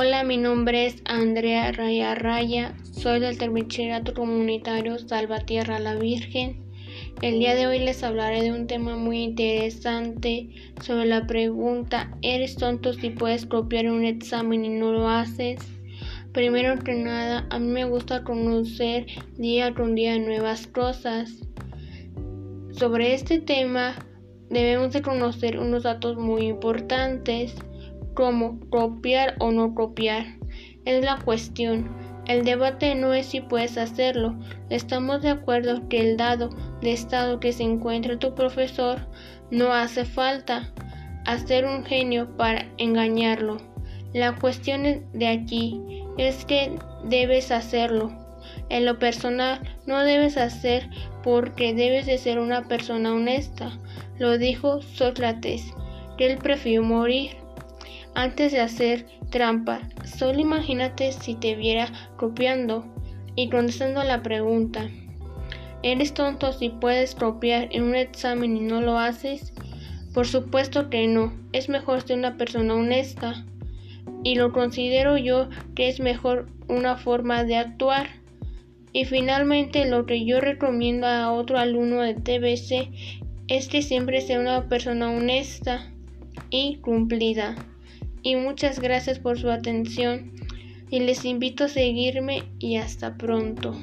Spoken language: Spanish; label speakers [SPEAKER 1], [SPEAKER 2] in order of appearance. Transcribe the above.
[SPEAKER 1] Hola, mi nombre es Andrea Raya Raya, soy del Termicherato Comunitario Salvatierra la Virgen. El día de hoy les hablaré de un tema muy interesante sobre la pregunta ¿Eres tonto si puedes copiar un examen y no lo haces? Primero que nada, a mí me gusta conocer día con día nuevas cosas. Sobre este tema debemos de conocer unos datos muy importantes como copiar o no copiar. Es la cuestión. El debate no es si puedes hacerlo. Estamos de acuerdo que el dado de estado que se encuentra tu profesor no hace falta hacer un genio para engañarlo. La cuestión de aquí es que debes hacerlo. En lo personal no debes hacer porque debes de ser una persona honesta. Lo dijo Sócrates, que él prefirió morir antes de hacer trampa. Solo imagínate si te viera copiando y contestando la pregunta. ¿Eres tonto si puedes copiar en un examen y no lo haces? Por supuesto que no. Es mejor ser una persona honesta. Y lo considero yo que es mejor una forma de actuar. Y finalmente lo que yo recomiendo a otro alumno de TBC es que siempre sea una persona honesta y cumplida y muchas gracias por su atención y les invito a seguirme y hasta pronto.